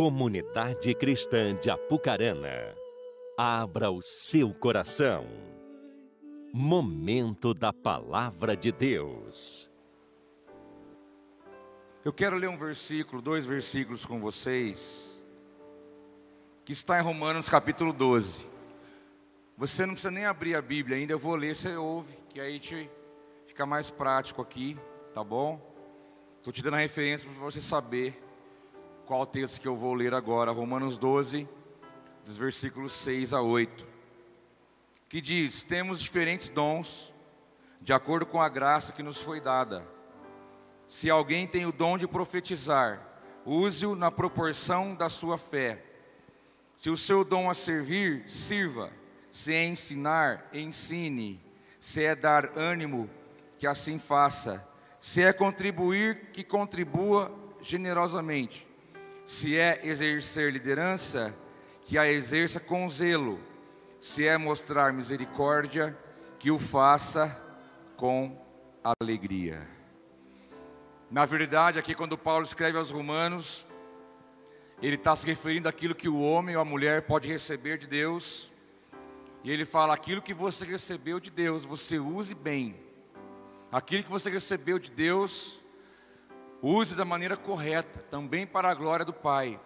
Comunidade Cristã de Apucarana, abra o seu coração. Momento da Palavra de Deus. Eu quero ler um versículo, dois versículos com vocês, que está em Romanos capítulo 12. Você não precisa nem abrir a Bíblia ainda, eu vou ler, você ouve, que aí te fica mais prático aqui, tá bom? Estou te dando a referência para você saber qual texto que eu vou ler agora, Romanos 12, dos versículos 6 a 8, que diz: Temos diferentes dons, de acordo com a graça que nos foi dada. Se alguém tem o dom de profetizar, use-o na proporção da sua fé. Se o seu dom é servir, sirva. Se é ensinar, ensine. Se é dar ânimo, que assim faça. Se é contribuir, que contribua generosamente. Se é exercer liderança, que a exerça com zelo. Se é mostrar misericórdia, que o faça com alegria. Na verdade, aqui quando Paulo escreve aos Romanos, ele está se referindo àquilo que o homem ou a mulher pode receber de Deus. E ele fala: aquilo que você recebeu de Deus, você use bem. Aquilo que você recebeu de Deus, Use da maneira correta, também para a glória do Pai.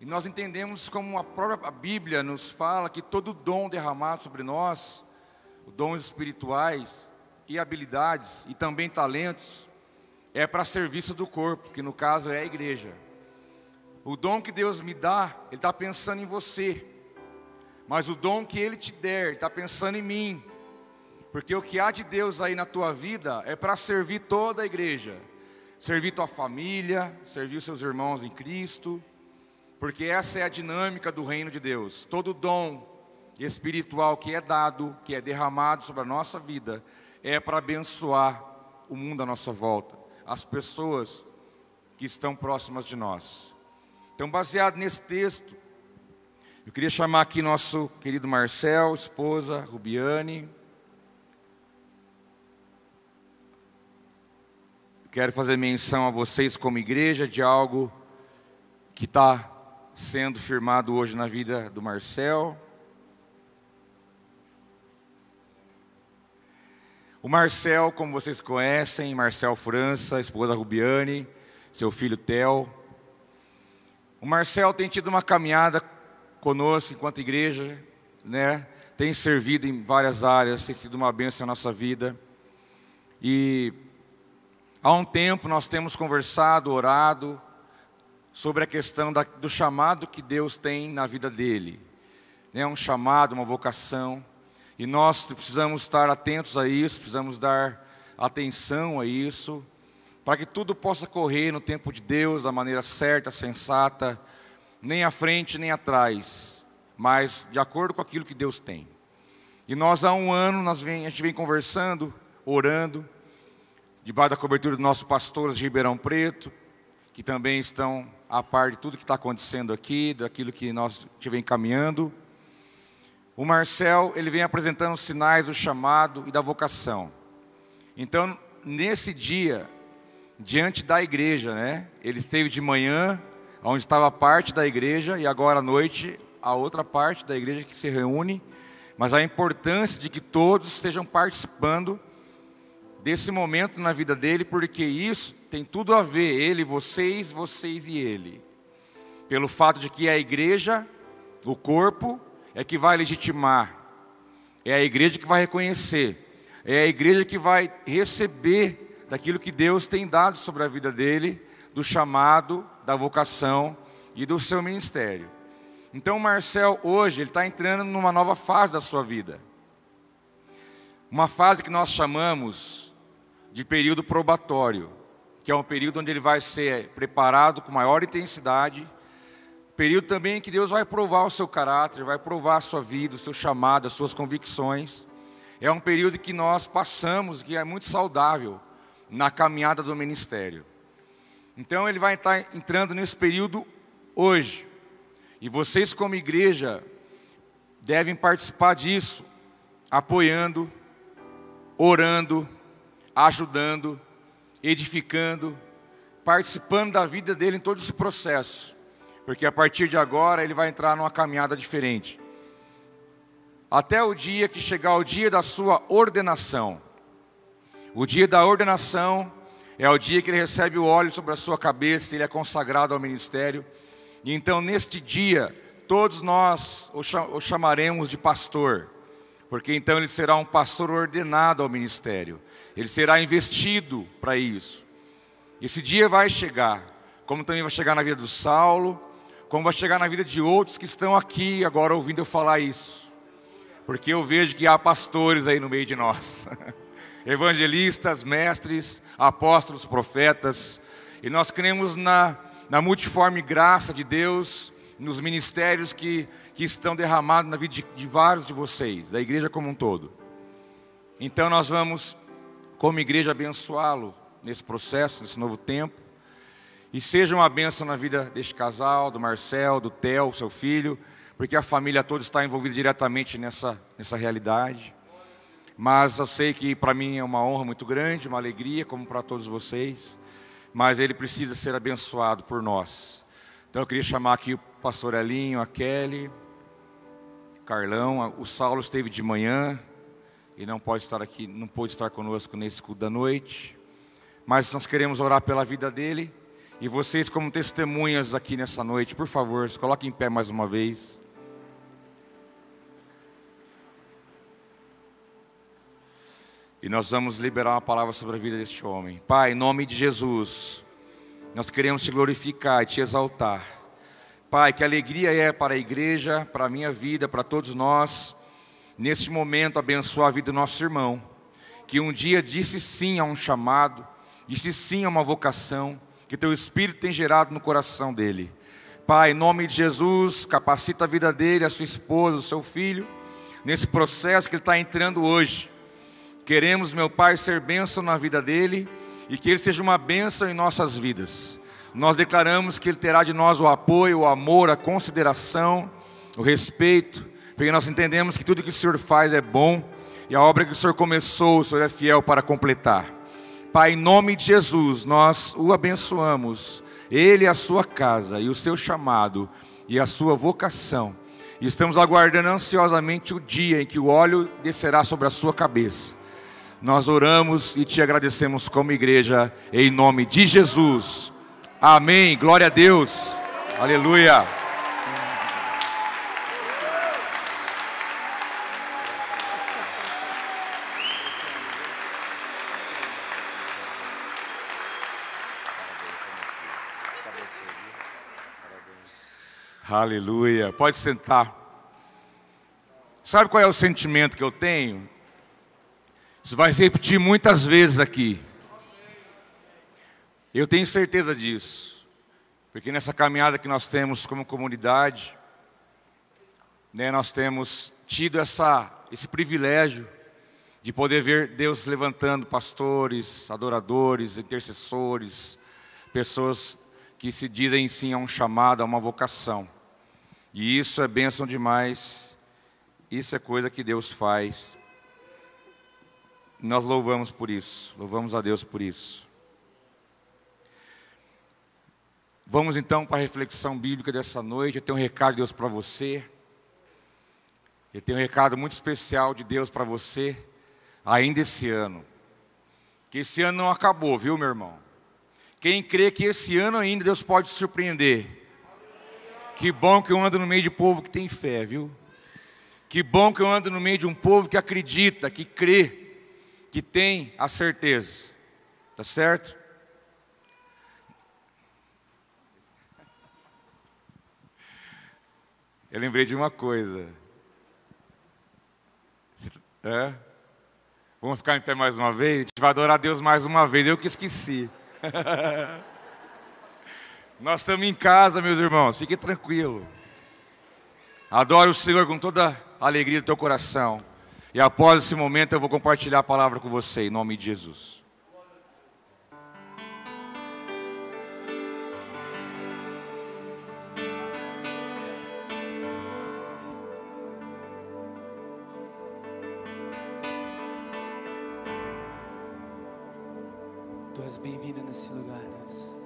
E nós entendemos como a própria Bíblia nos fala que todo dom derramado sobre nós, dons espirituais e habilidades e também talentos, é para serviço do corpo, que no caso é a igreja. O dom que Deus me dá, Ele está pensando em você. Mas o dom que Ele te der, Ele está pensando em mim. Porque o que há de Deus aí na tua vida é para servir toda a igreja servir tua família, servir os seus irmãos em Cristo, porque essa é a dinâmica do reino de Deus. Todo dom espiritual que é dado, que é derramado sobre a nossa vida, é para abençoar o mundo à nossa volta, as pessoas que estão próximas de nós. Então, baseado nesse texto, eu queria chamar aqui nosso querido Marcel, esposa Rubiane, Quero fazer menção a vocês, como igreja, de algo que está sendo firmado hoje na vida do Marcel. O Marcel, como vocês conhecem, Marcel França, esposa Rubiane, seu filho Theo. O Marcel tem tido uma caminhada conosco enquanto igreja, né? Tem servido em várias áreas, tem sido uma bênção na nossa vida. E Há um tempo nós temos conversado, orado sobre a questão da, do chamado que Deus tem na vida dele. É um chamado, uma vocação, e nós precisamos estar atentos a isso, precisamos dar atenção a isso, para que tudo possa correr no tempo de Deus, da maneira certa, sensata, nem à frente nem atrás, mas de acordo com aquilo que Deus tem. E nós há um ano nós vem, a gente vem conversando, orando, debaixo da cobertura dos nossos pastores de Ribeirão Preto, que também estão a par de tudo que está acontecendo aqui, daquilo que nós estivemos encaminhando. O Marcel, ele vem apresentando os sinais do chamado e da vocação. Então, nesse dia, diante da igreja, né? Ele esteve de manhã, onde estava parte da igreja, e agora à noite, a outra parte da igreja que se reúne. Mas a importância de que todos estejam participando desse momento na vida dele, porque isso tem tudo a ver, ele, vocês, vocês e ele. Pelo fato de que é a igreja, o corpo, é que vai legitimar, é a igreja que vai reconhecer, é a igreja que vai receber daquilo que Deus tem dado sobre a vida dele, do chamado, da vocação e do seu ministério. Então, Marcel, hoje, ele está entrando numa nova fase da sua vida. Uma fase que nós chamamos de período probatório, que é um período onde ele vai ser preparado com maior intensidade, período também em que Deus vai provar o seu caráter, vai provar a sua vida, o seu chamado, as suas convicções. É um período que nós passamos, que é muito saudável na caminhada do ministério. Então ele vai estar entrando nesse período hoje. E vocês, como igreja, devem participar disso, apoiando, orando, ajudando, edificando, participando da vida dele em todo esse processo, porque a partir de agora ele vai entrar numa caminhada diferente. Até o dia que chegar o dia da sua ordenação. O dia da ordenação é o dia que ele recebe o óleo sobre a sua cabeça, ele é consagrado ao ministério. E então, neste dia, todos nós o chamaremos de pastor, porque então ele será um pastor ordenado ao ministério, ele será investido para isso. Esse dia vai chegar, como também vai chegar na vida do Saulo, como vai chegar na vida de outros que estão aqui agora ouvindo eu falar isso porque eu vejo que há pastores aí no meio de nós, evangelistas, mestres, apóstolos, profetas, e nós cremos na, na multiforme graça de Deus, nos ministérios que, que estão derramados na vida de, de vários de vocês, da igreja como um todo. Então nós vamos, como igreja, abençoá-lo nesse processo, nesse novo tempo. E seja uma bênção na vida deste casal, do Marcel, do Theo, seu filho, porque a família toda está envolvida diretamente nessa, nessa realidade. Mas eu sei que para mim é uma honra muito grande, uma alegria, como para todos vocês. Mas ele precisa ser abençoado por nós. Então eu queria chamar aqui o pastor Elinho, a Kelly, Carlão, o Saulo esteve de manhã e não pode estar aqui, não pôde estar conosco nesse culto da noite. Mas nós queremos orar pela vida dele. E vocês, como testemunhas aqui nessa noite, por favor, se coloquem em pé mais uma vez. E nós vamos liberar uma palavra sobre a vida deste homem. Pai, em nome de Jesus, nós queremos te glorificar e te exaltar. Pai, que alegria é para a igreja, para a minha vida, para todos nós, neste momento abençoar a vida do nosso irmão, que um dia disse sim a um chamado, disse sim a uma vocação, que teu Espírito tem gerado no coração dele. Pai, em nome de Jesus, capacita a vida dele, a sua esposa, o seu filho, nesse processo que ele está entrando hoje Queremos, meu Pai, ser bênção na vida dele e que ele seja uma bênção em nossas vidas. Nós declaramos que ele terá de nós o apoio, o amor, a consideração, o respeito, porque nós entendemos que tudo que o Senhor faz é bom e a obra que o Senhor começou, o Senhor é fiel para completar. Pai, em nome de Jesus, nós o abençoamos, ele a sua casa, e o seu chamado, e a sua vocação. E estamos aguardando ansiosamente o dia em que o óleo descerá sobre a sua cabeça nós oramos e te agradecemos como igreja, em nome de Jesus. Amém. Glória a Deus. Aleluia. Aleluia. Pode sentar. Sabe qual é o sentimento que eu tenho? Isso vai se repetir muitas vezes aqui. Eu tenho certeza disso. Porque nessa caminhada que nós temos como comunidade, né, nós temos tido essa, esse privilégio de poder ver Deus levantando pastores, adoradores, intercessores, pessoas que se dizem sim a um chamado, a uma vocação. E isso é bênção demais. Isso é coisa que Deus faz. Nós louvamos por isso, louvamos a Deus por isso. Vamos então para a reflexão bíblica dessa noite. Eu tenho um recado de Deus para você. Eu tenho um recado muito especial de Deus para você, ainda esse ano. Que esse ano não acabou, viu, meu irmão? Quem crê que esse ano ainda Deus pode te surpreender. Que bom que eu ando no meio de povo que tem fé, viu? Que bom que eu ando no meio de um povo que acredita, que crê que tem a certeza. Tá certo? Eu lembrei de uma coisa. É? Vamos ficar em pé mais uma vez? A gente vai adorar a Deus mais uma vez. Eu que esqueci. Nós estamos em casa, meus irmãos. Fique tranquilo. Adore o Senhor com toda a alegria do teu coração. E após esse momento eu vou compartilhar a palavra com você, em nome de Jesus. Tu és bem-vindo nesse lugar, Deus.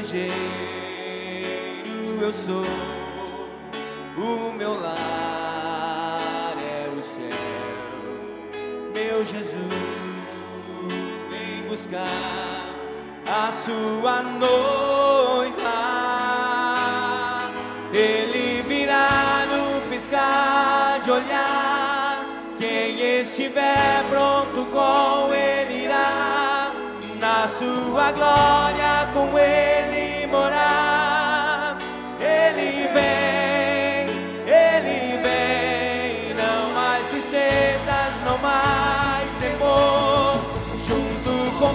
estrangeiro eu sou, o meu lar é o céu. Meu Jesus, vem buscar a sua noiva. Ele virá no piscar de olhar. Quem estiver pronto com ele irá na sua glória com ele.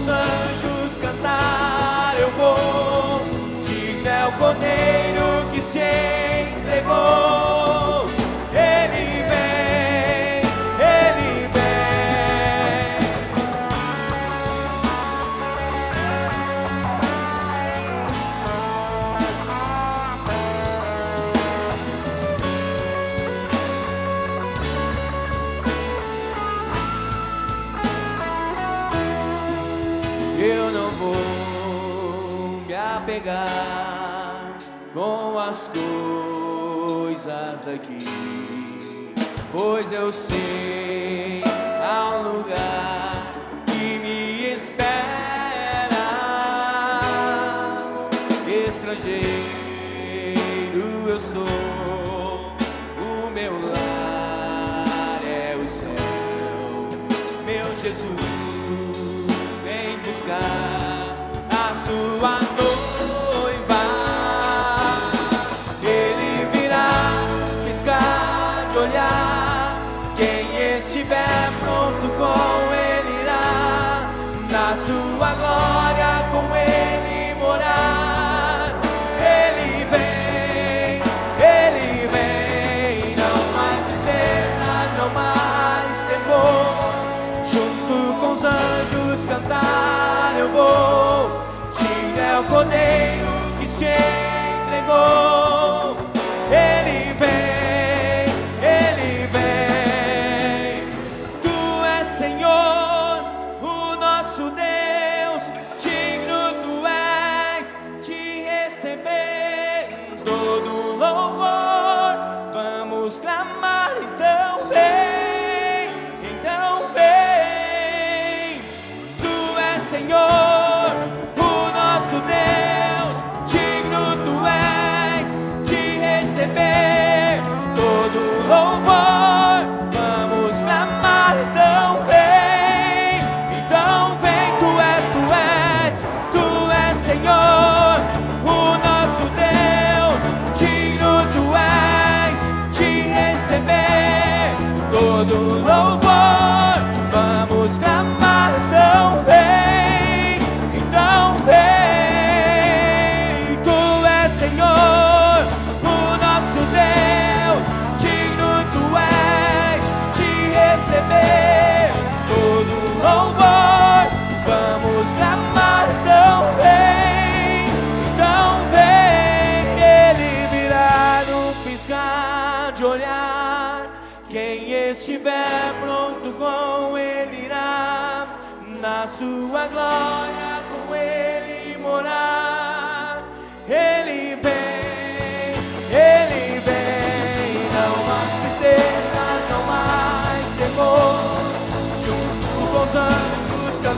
os anjos cantar eu vou, digno é o cordeiro que se entregou. windows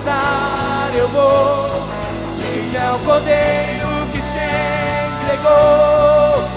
altar eu vou, diga é o poder que se entregou.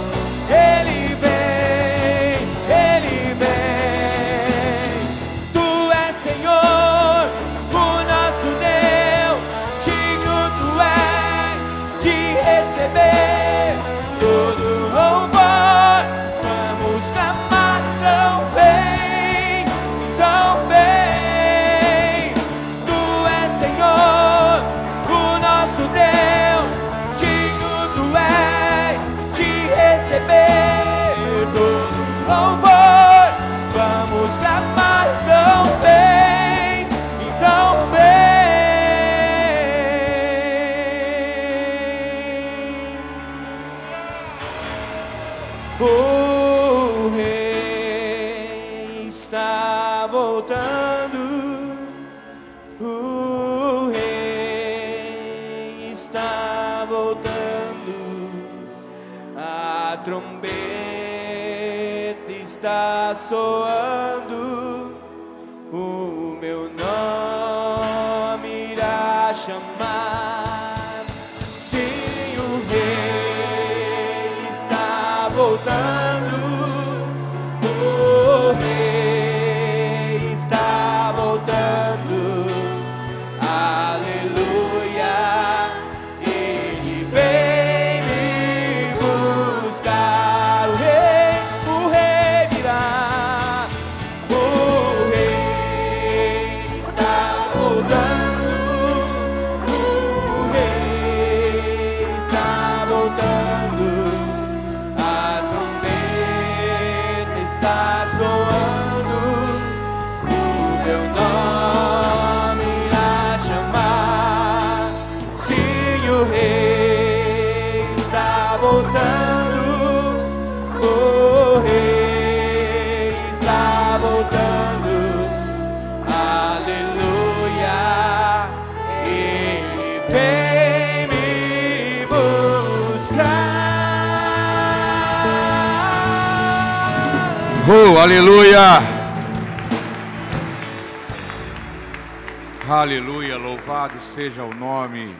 Nome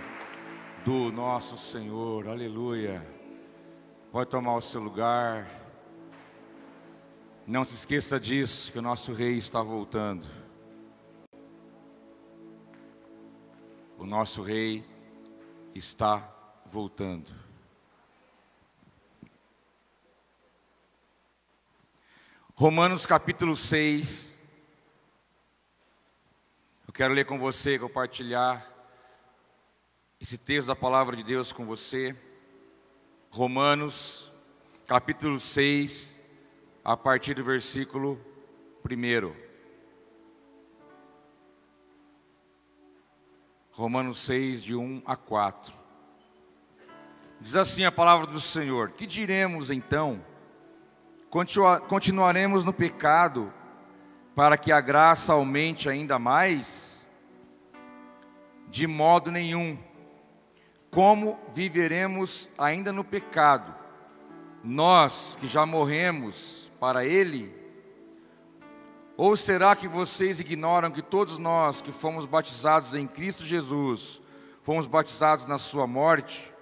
do nosso Senhor, aleluia. Pode tomar o seu lugar. Não se esqueça disso, que o nosso Rei está voltando. O nosso Rei está voltando. Romanos capítulo 6. Eu quero ler com você, compartilhar esse texto da palavra de Deus com você. Romanos capítulo 6, a partir do versículo 1. Romanos 6, de 1 a 4. Diz assim a palavra do Senhor: Que diremos então? Continua- Continuaremos no pecado para que a graça aumente ainda mais? De modo nenhum. Como viveremos ainda no pecado? Nós que já morremos para ele? Ou será que vocês ignoram que todos nós que fomos batizados em Cristo Jesus, fomos batizados na sua morte?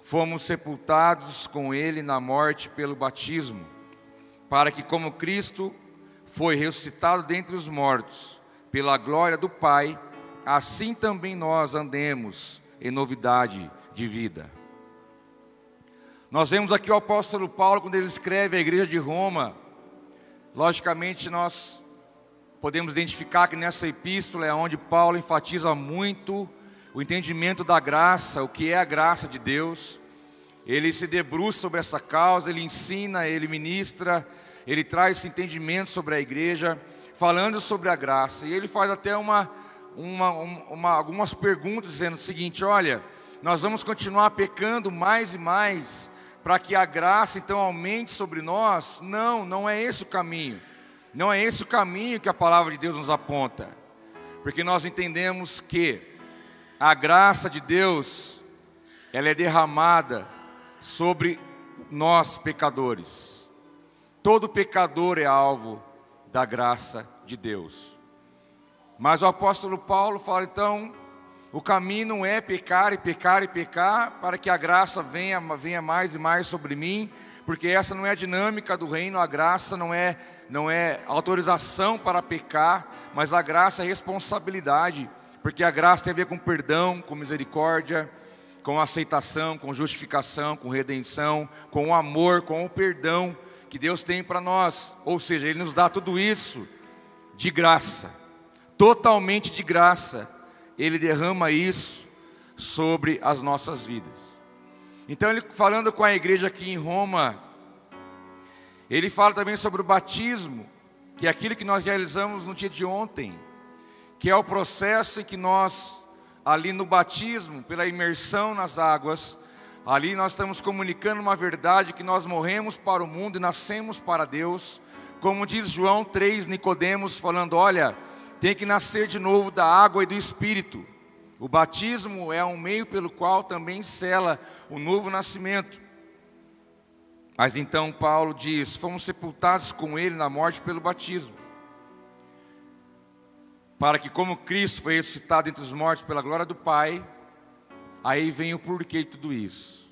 Fomos sepultados com ele na morte pelo batismo, para que como Cristo foi ressuscitado dentre os mortos, pela glória do Pai, assim também nós andemos em novidade de vida. Nós vemos aqui o apóstolo Paulo, quando ele escreve à igreja de Roma, logicamente nós podemos identificar que nessa epístola é onde Paulo enfatiza muito o entendimento da graça, o que é a graça de Deus. Ele se debruça sobre essa causa, ele ensina, ele ministra, ele traz esse entendimento sobre a igreja, falando sobre a graça. E ele faz até uma, uma, uma, algumas perguntas, dizendo o seguinte: olha, nós vamos continuar pecando mais e mais, para que a graça então aumente sobre nós? Não, não é esse o caminho. Não é esse o caminho que a palavra de Deus nos aponta. Porque nós entendemos que a graça de Deus, ela é derramada sobre nós pecadores. Todo pecador é alvo da graça de Deus. Mas o apóstolo Paulo fala então, o caminho não é pecar e pecar e pecar para que a graça venha, venha mais e mais sobre mim, porque essa não é a dinâmica do reino, a graça não é, não é autorização para pecar, mas a graça é responsabilidade, porque a graça tem a ver com perdão, com misericórdia, com aceitação, com justificação, com redenção, com o amor, com o perdão que Deus tem para nós. Ou seja, Ele nos dá tudo isso de graça, totalmente de graça. Ele derrama isso sobre as nossas vidas. Então, ele falando com a igreja aqui em Roma, ele fala também sobre o batismo, que é aquilo que nós realizamos no dia de ontem, que é o processo em que nós, ali no batismo, pela imersão nas águas, ali nós estamos comunicando uma verdade que nós morremos para o mundo e nascemos para Deus. Como diz João 3, Nicodemos falando, olha, tem que nascer de novo da água e do espírito. O batismo é um meio pelo qual também sela o novo nascimento. Mas então Paulo diz: fomos sepultados com ele na morte pelo batismo, para que, como Cristo foi ressuscitado entre os mortos pela glória do Pai, aí vem o porquê de tudo isso.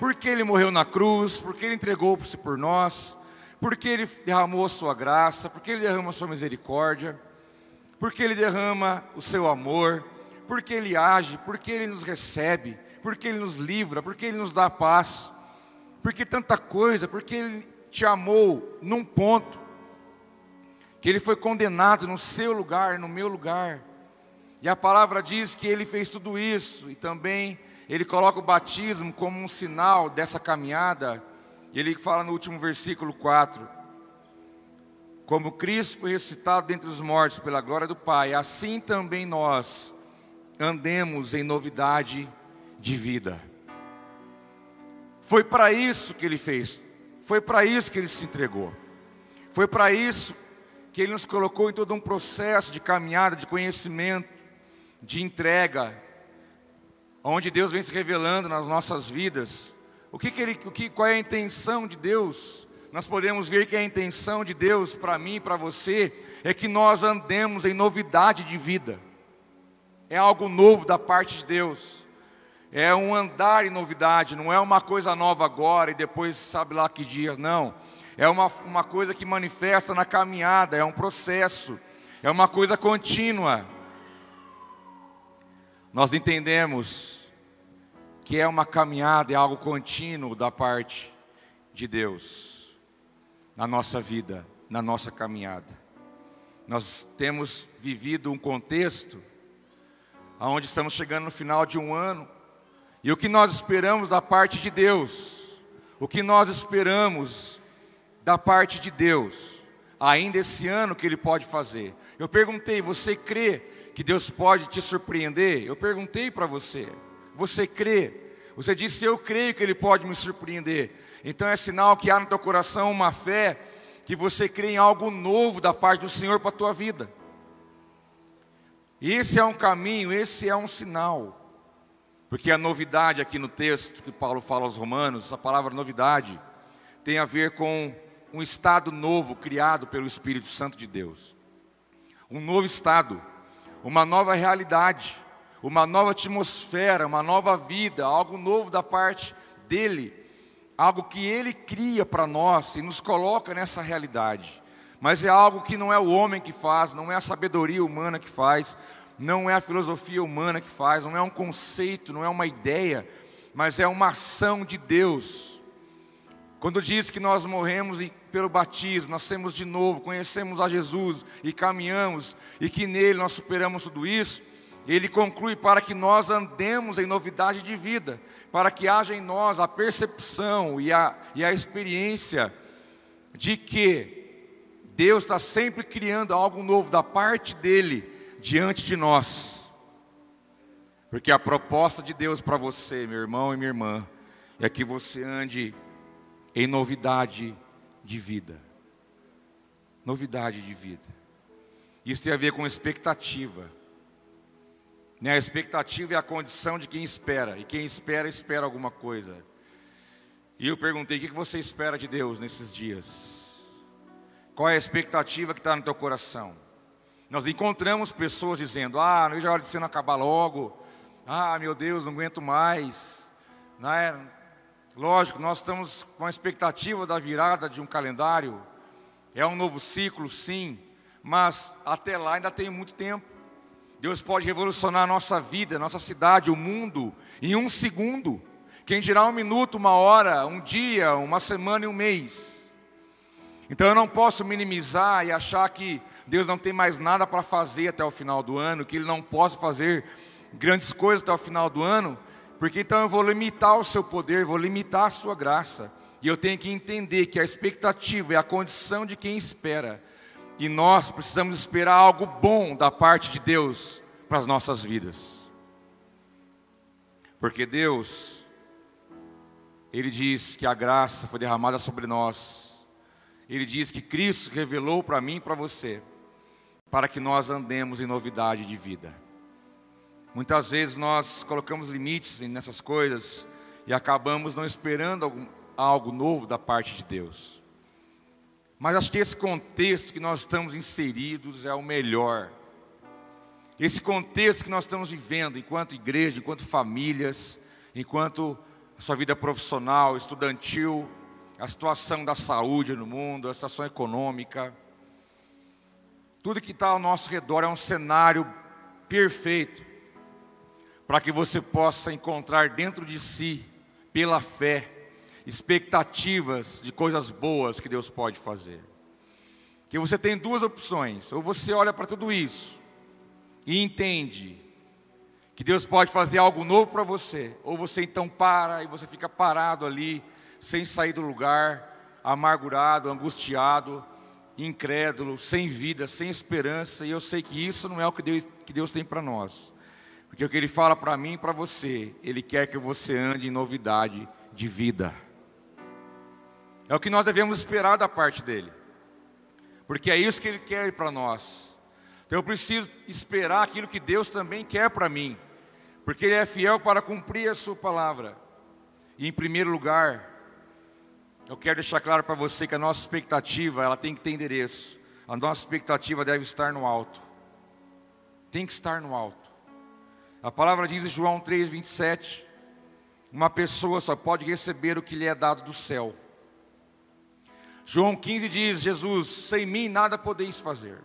Porque ele morreu na cruz, porque ele entregou-se por nós, porque ele derramou a sua graça, porque ele derrama a sua misericórdia, porque ele derrama o seu amor porque Ele age, porque Ele nos recebe, porque Ele nos livra, porque Ele nos dá paz, porque tanta coisa, porque Ele te amou num ponto, que Ele foi condenado no seu lugar, no meu lugar, e a palavra diz que Ele fez tudo isso, e também Ele coloca o batismo como um sinal dessa caminhada, e Ele fala no último versículo 4, como Cristo foi ressuscitado dentre os mortos pela glória do Pai, assim também nós andemos em novidade de vida. Foi para isso que ele fez, foi para isso que ele se entregou, foi para isso que ele nos colocou em todo um processo de caminhada, de conhecimento, de entrega, onde Deus vem se revelando nas nossas vidas. O que, que ele, o que, qual é a intenção de Deus? Nós podemos ver que a intenção de Deus para mim e para você é que nós andemos em novidade de vida. É algo novo da parte de Deus. É um andar em novidade, não é uma coisa nova agora e depois sabe lá que dia, não. É uma, uma coisa que manifesta na caminhada, é um processo, é uma coisa contínua. Nós entendemos que é uma caminhada, é algo contínuo da parte de Deus, na nossa vida, na nossa caminhada. Nós temos vivido um contexto aonde estamos chegando no final de um ano, e o que nós esperamos da parte de Deus, o que nós esperamos da parte de Deus, ainda esse ano que Ele pode fazer. Eu perguntei, você crê que Deus pode te surpreender? Eu perguntei para você, você crê? Você disse, eu creio que Ele pode me surpreender. Então é sinal que há no teu coração uma fé que você crê em algo novo da parte do Senhor para a tua vida. Esse é um caminho, esse é um sinal. Porque a novidade aqui no texto que Paulo fala aos Romanos, essa palavra novidade, tem a ver com um estado novo criado pelo Espírito Santo de Deus. Um novo estado, uma nova realidade, uma nova atmosfera, uma nova vida, algo novo da parte dele, algo que ele cria para nós e nos coloca nessa realidade. Mas é algo que não é o homem que faz, não é a sabedoria humana que faz, não é a filosofia humana que faz, não é um conceito, não é uma ideia, mas é uma ação de Deus. Quando diz que nós morremos pelo batismo, nascemos de novo, conhecemos a Jesus e caminhamos, e que nele nós superamos tudo isso, ele conclui para que nós andemos em novidade de vida, para que haja em nós a percepção e a, e a experiência de que Deus está sempre criando algo novo da parte dele diante de nós. Porque a proposta de Deus para você, meu irmão e minha irmã, é que você ande em novidade de vida. Novidade de vida. Isso tem a ver com expectativa. Né? A expectativa é a condição de quem espera, e quem espera, espera alguma coisa. E eu perguntei: o que você espera de Deus nesses dias? Qual é a expectativa que está no teu coração? Nós encontramos pessoas dizendo: Ah, não é hora de você não acabar logo. Ah, meu Deus, não aguento mais. Não é? Lógico, nós estamos com a expectativa da virada de um calendário. É um novo ciclo, sim, mas até lá ainda tem muito tempo. Deus pode revolucionar a nossa vida, nossa cidade, o mundo, em um segundo. Quem dirá um minuto, uma hora, um dia, uma semana e um mês. Então eu não posso minimizar e achar que Deus não tem mais nada para fazer até o final do ano, que Ele não possa fazer grandes coisas até o final do ano, porque então eu vou limitar o seu poder, vou limitar a sua graça. E eu tenho que entender que a expectativa é a condição de quem espera. E nós precisamos esperar algo bom da parte de Deus para as nossas vidas. Porque Deus, Ele diz que a graça foi derramada sobre nós ele diz que Cristo revelou para mim e para você, para que nós andemos em novidade de vida. Muitas vezes nós colocamos limites nessas coisas e acabamos não esperando algo, novo da parte de Deus. Mas acho que esse contexto que nós estamos inseridos é o melhor. Esse contexto que nós estamos vivendo enquanto igreja, enquanto famílias, enquanto sua vida profissional, estudantil, a situação da saúde no mundo, a situação econômica. Tudo que está ao nosso redor é um cenário perfeito para que você possa encontrar dentro de si, pela fé, expectativas de coisas boas que Deus pode fazer. Que você tem duas opções: ou você olha para tudo isso e entende que Deus pode fazer algo novo para você, ou você então para e você fica parado ali sem sair do lugar, amargurado, angustiado, incrédulo, sem vida, sem esperança, e eu sei que isso não é o que Deus, que Deus tem para nós. Porque o que Ele fala para mim e para você, Ele quer que você ande em novidade de vida. É o que nós devemos esperar da parte dEle. Porque é isso que Ele quer para nós. Então eu preciso esperar aquilo que Deus também quer para mim. Porque Ele é fiel para cumprir a Sua palavra. E em primeiro lugar, eu quero deixar claro para você que a nossa expectativa, ela tem que ter endereço. A nossa expectativa deve estar no alto. Tem que estar no alto. A palavra diz em João 3:27, uma pessoa só pode receber o que lhe é dado do céu. João 15 diz: Jesus, sem mim nada podeis fazer.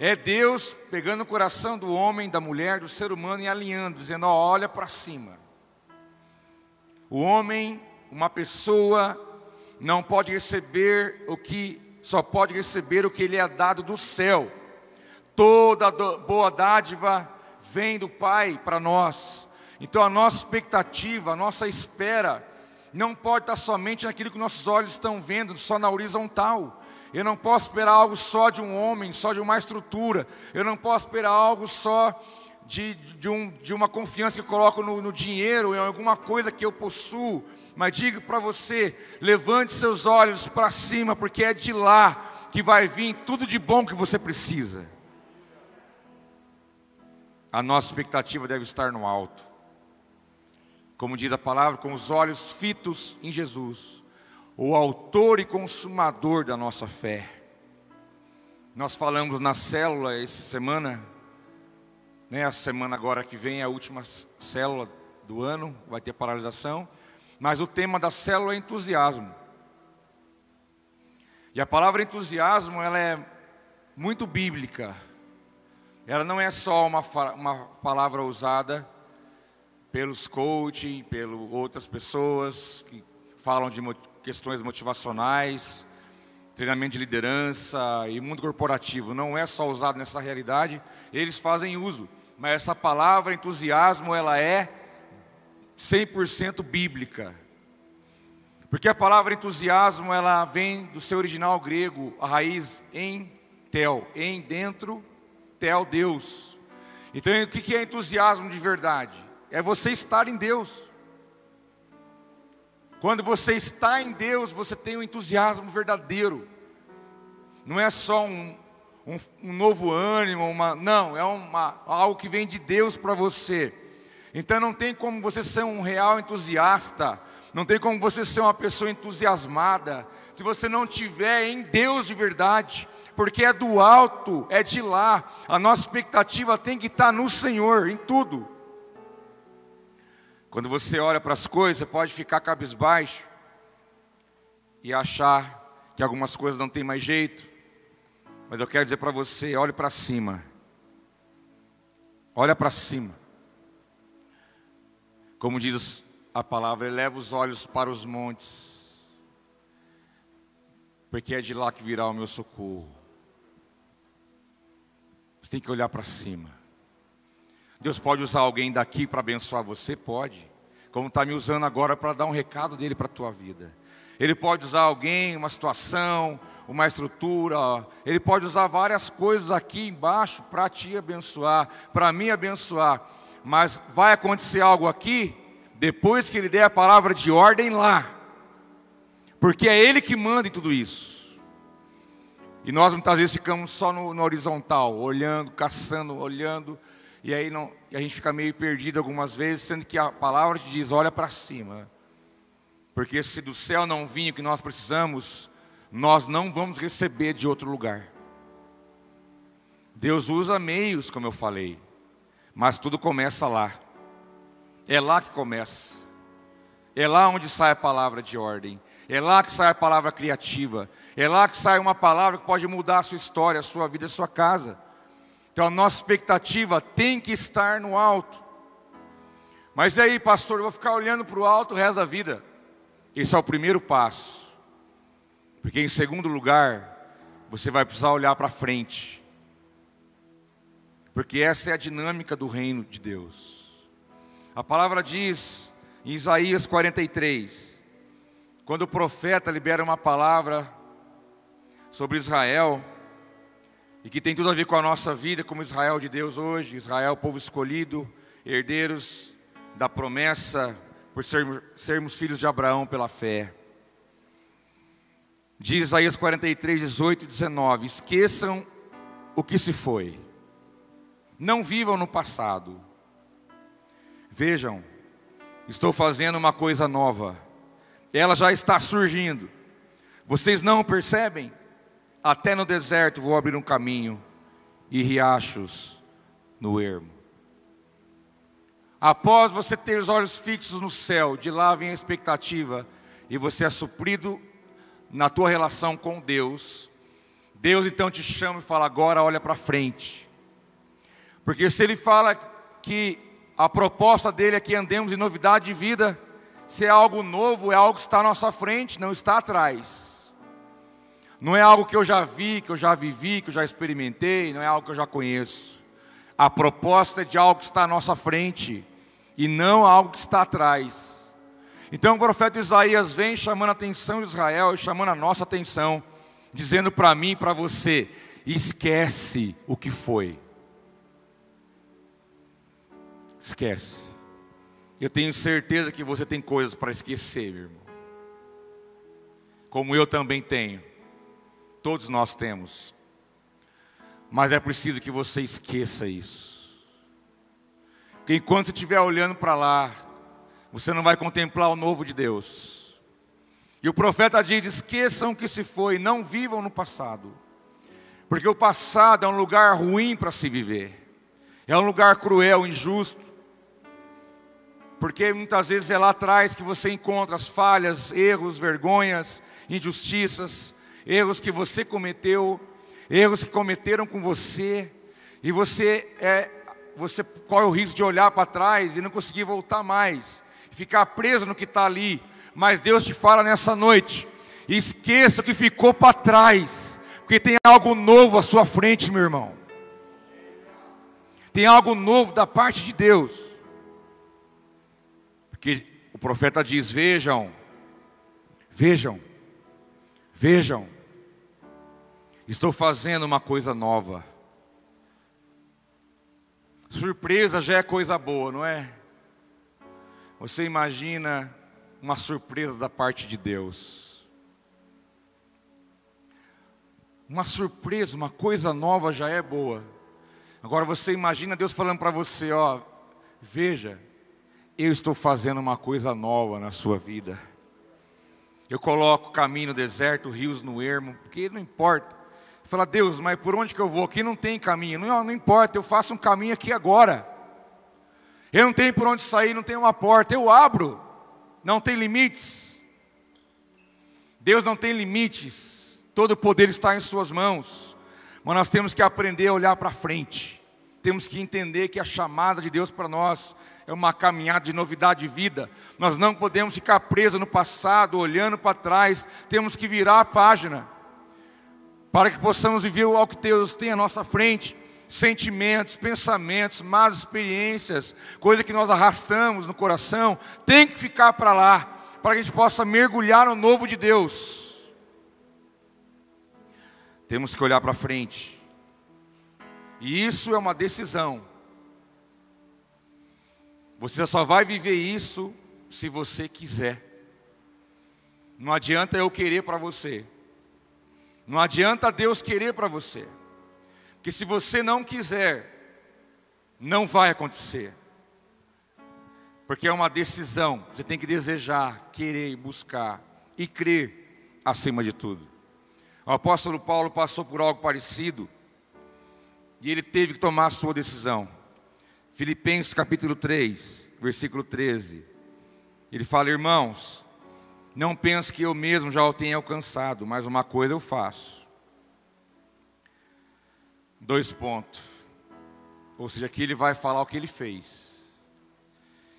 É Deus pegando o coração do homem, da mulher, do ser humano e alinhando, dizendo: olha para cima. O homem uma pessoa não pode receber o que só pode receber o que lhe é dado do céu. Toda boa dádiva vem do Pai para nós. Então a nossa expectativa, a nossa espera não pode estar somente naquilo que nossos olhos estão vendo, só na horizontal. Eu não posso esperar algo só de um homem, só de uma estrutura. Eu não posso esperar algo só de, de, um, de uma confiança que eu coloco no, no dinheiro, em alguma coisa que eu possuo. Mas digo para você: levante seus olhos para cima, porque é de lá que vai vir tudo de bom que você precisa. A nossa expectativa deve estar no alto. Como diz a palavra, com os olhos fitos em Jesus, o autor e consumador da nossa fé. Nós falamos na célula essa semana né, a semana agora que vem é a última célula do ano, vai ter paralisação. Mas o tema da célula é entusiasmo. E a palavra entusiasmo, ela é muito bíblica. Ela não é só uma, uma palavra usada pelos coaching, pelas outras pessoas que falam de questões motivacionais, treinamento de liderança e mundo corporativo. Não é só usado nessa realidade, eles fazem uso mas essa palavra entusiasmo ela é 100% bíblica. Porque a palavra entusiasmo ela vem do seu original grego, a raiz em tel, em dentro, tel Deus. Então o que é entusiasmo de verdade? É você estar em Deus. Quando você está em Deus, você tem um entusiasmo verdadeiro. Não é só um, um, um novo ânimo, uma, não, é uma, algo que vem de Deus para você. Então não tem como você ser um real entusiasta, não tem como você ser uma pessoa entusiasmada, se você não tiver em Deus de verdade, porque é do alto, é de lá, a nossa expectativa tem que estar no Senhor, em tudo. Quando você olha para as coisas, pode ficar cabisbaixo e achar que algumas coisas não tem mais jeito, mas eu quero dizer para você: olhe para cima. Olha para cima. Como diz a palavra, eleva os olhos para os montes, porque é de lá que virá o meu socorro. Você tem que olhar para cima. Deus pode usar alguém daqui para abençoar você? Pode. Como está me usando agora para dar um recado dele para a tua vida. Ele pode usar alguém, uma situação, uma estrutura. Ele pode usar várias coisas aqui embaixo para te abençoar, para me abençoar. Mas vai acontecer algo aqui depois que ele der a palavra de ordem lá. Porque é ele que manda em tudo isso. E nós muitas vezes ficamos só no, no horizontal, olhando, caçando, olhando, e aí não, e a gente fica meio perdido algumas vezes, sendo que a palavra te diz: olha para cima. Porque se do céu não vir o que nós precisamos, nós não vamos receber de outro lugar. Deus usa meios, como eu falei, mas tudo começa lá. É lá que começa. É lá onde sai a palavra de ordem. É lá que sai a palavra criativa. É lá que sai uma palavra que pode mudar a sua história, a sua vida, a sua casa. Então a nossa expectativa tem que estar no alto. Mas e aí, pastor, eu vou ficar olhando para o alto o resto da vida. Esse é o primeiro passo. Porque em segundo lugar, você vai precisar olhar para frente. Porque essa é a dinâmica do reino de Deus. A palavra diz em Isaías 43, quando o profeta libera uma palavra sobre Israel, e que tem tudo a ver com a nossa vida, como Israel de Deus hoje, Israel, povo escolhido, herdeiros da promessa por sermos, sermos filhos de Abraão pela fé. Diz Isaías 43, 18 e 19: Esqueçam o que se foi, não vivam no passado. Vejam, estou fazendo uma coisa nova, ela já está surgindo. Vocês não percebem? Até no deserto vou abrir um caminho e riachos no ermo. Após você ter os olhos fixos no céu, de lá vem a expectativa, e você é suprido na tua relação com Deus. Deus então te chama e fala: agora olha para frente. Porque se Ele fala que a proposta dele é que andemos em novidade de vida, se é algo novo, é algo que está à nossa frente, não está atrás. Não é algo que eu já vi, que eu já vivi, que eu já experimentei, não é algo que eu já conheço. A proposta é de algo que está à nossa frente e não algo que está atrás. Então o profeta Isaías vem chamando a atenção de Israel e chamando a nossa atenção, dizendo para mim e para você: esquece o que foi. Esquece. Eu tenho certeza que você tem coisas para esquecer, meu irmão. Como eu também tenho. Todos nós temos. Mas é preciso que você esqueça isso. Porque enquanto você estiver olhando para lá, você não vai contemplar o novo de Deus. E o profeta diz: esqueçam que se foi, não vivam no passado. Porque o passado é um lugar ruim para se viver. É um lugar cruel, injusto. Porque muitas vezes é lá atrás que você encontra as falhas, erros, vergonhas, injustiças, erros que você cometeu, erros que cometeram com você, e você, é, você corre o risco de olhar para trás e não conseguir voltar mais, ficar preso no que está ali. Mas Deus te fala nessa noite: esqueça o que ficou para trás, porque tem algo novo à sua frente, meu irmão. Tem algo novo da parte de Deus. Porque o profeta diz: vejam, vejam, vejam, estou fazendo uma coisa nova. Surpresa já é coisa boa, não é? Você imagina uma surpresa da parte de Deus. Uma surpresa, uma coisa nova já é boa. Agora você imagina Deus falando para você, ó, veja, eu estou fazendo uma coisa nova na sua vida. Eu coloco caminho no deserto, rios no ermo, porque não importa. Fala, Deus, mas por onde que eu vou? Aqui não tem caminho. Não, não importa, eu faço um caminho aqui agora. Eu não tenho por onde sair, não tem uma porta, eu abro. Não tem limites. Deus não tem limites. Todo o poder está em suas mãos. Mas nós temos que aprender a olhar para frente. temos que entender que a chamada de Deus para nós é uma caminhada de novidade de vida. Nós não podemos ficar presos no passado, olhando para trás, temos que virar a página, para que possamos viver o que Deus tem à nossa frente. Sentimentos, pensamentos, más experiências, coisa que nós arrastamos no coração, tem que ficar para lá, para que a gente possa mergulhar no novo de Deus. Temos que olhar para frente. E isso é uma decisão. Você só vai viver isso se você quiser. Não adianta eu querer para você. Não adianta Deus querer para você. Porque se você não quiser, não vai acontecer. Porque é uma decisão. Você tem que desejar, querer, buscar e crer acima de tudo. O apóstolo Paulo passou por algo parecido e ele teve que tomar a sua decisão. Filipenses capítulo 3, versículo 13. Ele fala: Irmãos, não penso que eu mesmo já o tenha alcançado, mas uma coisa eu faço. Dois pontos. Ou seja, aqui ele vai falar o que ele fez.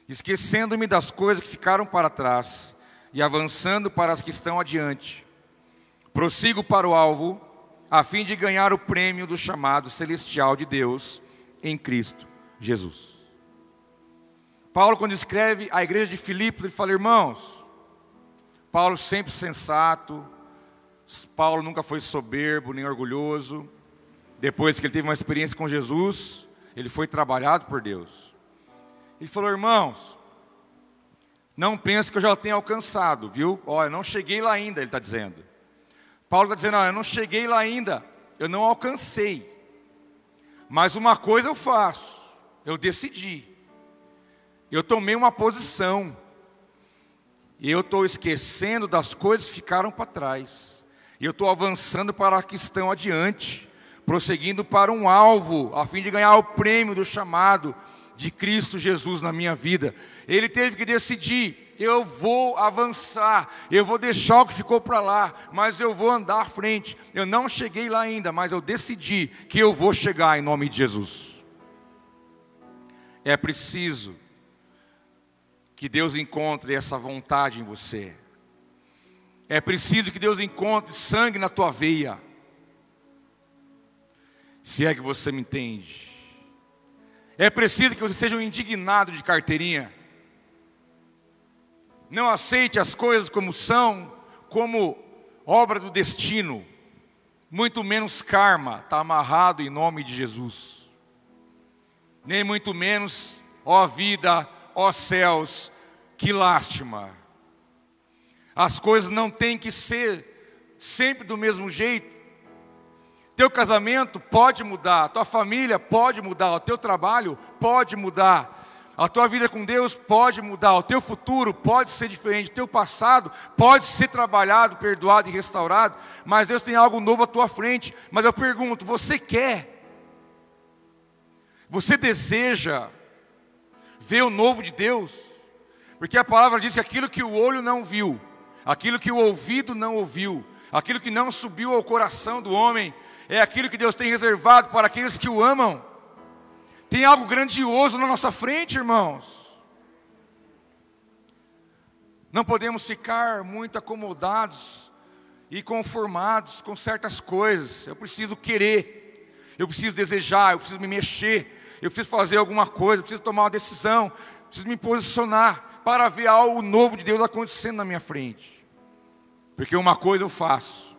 Esquecendo-me das coisas que ficaram para trás e avançando para as que estão adiante, prossigo para o alvo, a fim de ganhar o prêmio do chamado celestial de Deus em Cristo Jesus. Paulo, quando escreve a igreja de Filipos, ele fala: irmãos, Paulo sempre sensato, Paulo nunca foi soberbo nem orgulhoso. Depois que ele teve uma experiência com Jesus, ele foi trabalhado por Deus. Ele falou: irmãos, não pense que eu já tenho alcançado, viu? Olha, não cheguei lá ainda, ele está dizendo. Paulo está dizendo: eu não cheguei lá ainda, eu não alcancei. Mas uma coisa eu faço, eu decidi. Eu tomei uma posição. E eu estou esquecendo das coisas que ficaram para trás. E eu estou avançando para a que estão adiante, prosseguindo para um alvo, a fim de ganhar o prêmio do chamado de Cristo Jesus na minha vida. Ele teve que decidir: eu vou avançar, eu vou deixar o que ficou para lá, mas eu vou andar à frente. Eu não cheguei lá ainda, mas eu decidi que eu vou chegar em nome de Jesus. É preciso que Deus encontre essa vontade em você. É preciso que Deus encontre sangue na tua veia. Se é que você me entende. É preciso que você seja um indignado de carteirinha. Não aceite as coisas como são, como obra do destino. Muito menos karma está amarrado em nome de Jesus. Nem muito menos, ó vida, ó céus, que lástima. As coisas não têm que ser sempre do mesmo jeito. Teu casamento pode mudar, tua família pode mudar, o teu trabalho pode mudar, a tua vida com Deus pode mudar, o teu futuro pode ser diferente, o teu passado pode ser trabalhado, perdoado e restaurado, mas Deus tem algo novo à tua frente. Mas eu pergunto: você quer? Você deseja ver o novo de Deus, porque a palavra diz que aquilo que o olho não viu, aquilo que o ouvido não ouviu, aquilo que não subiu ao coração do homem, é aquilo que Deus tem reservado para aqueles que o amam. Tem algo grandioso na nossa frente, irmãos. Não podemos ficar muito acomodados e conformados com certas coisas. Eu preciso querer, eu preciso desejar, eu preciso me mexer, eu preciso fazer alguma coisa, preciso tomar uma decisão, preciso me posicionar para ver algo novo de Deus acontecendo na minha frente. Porque uma coisa eu faço,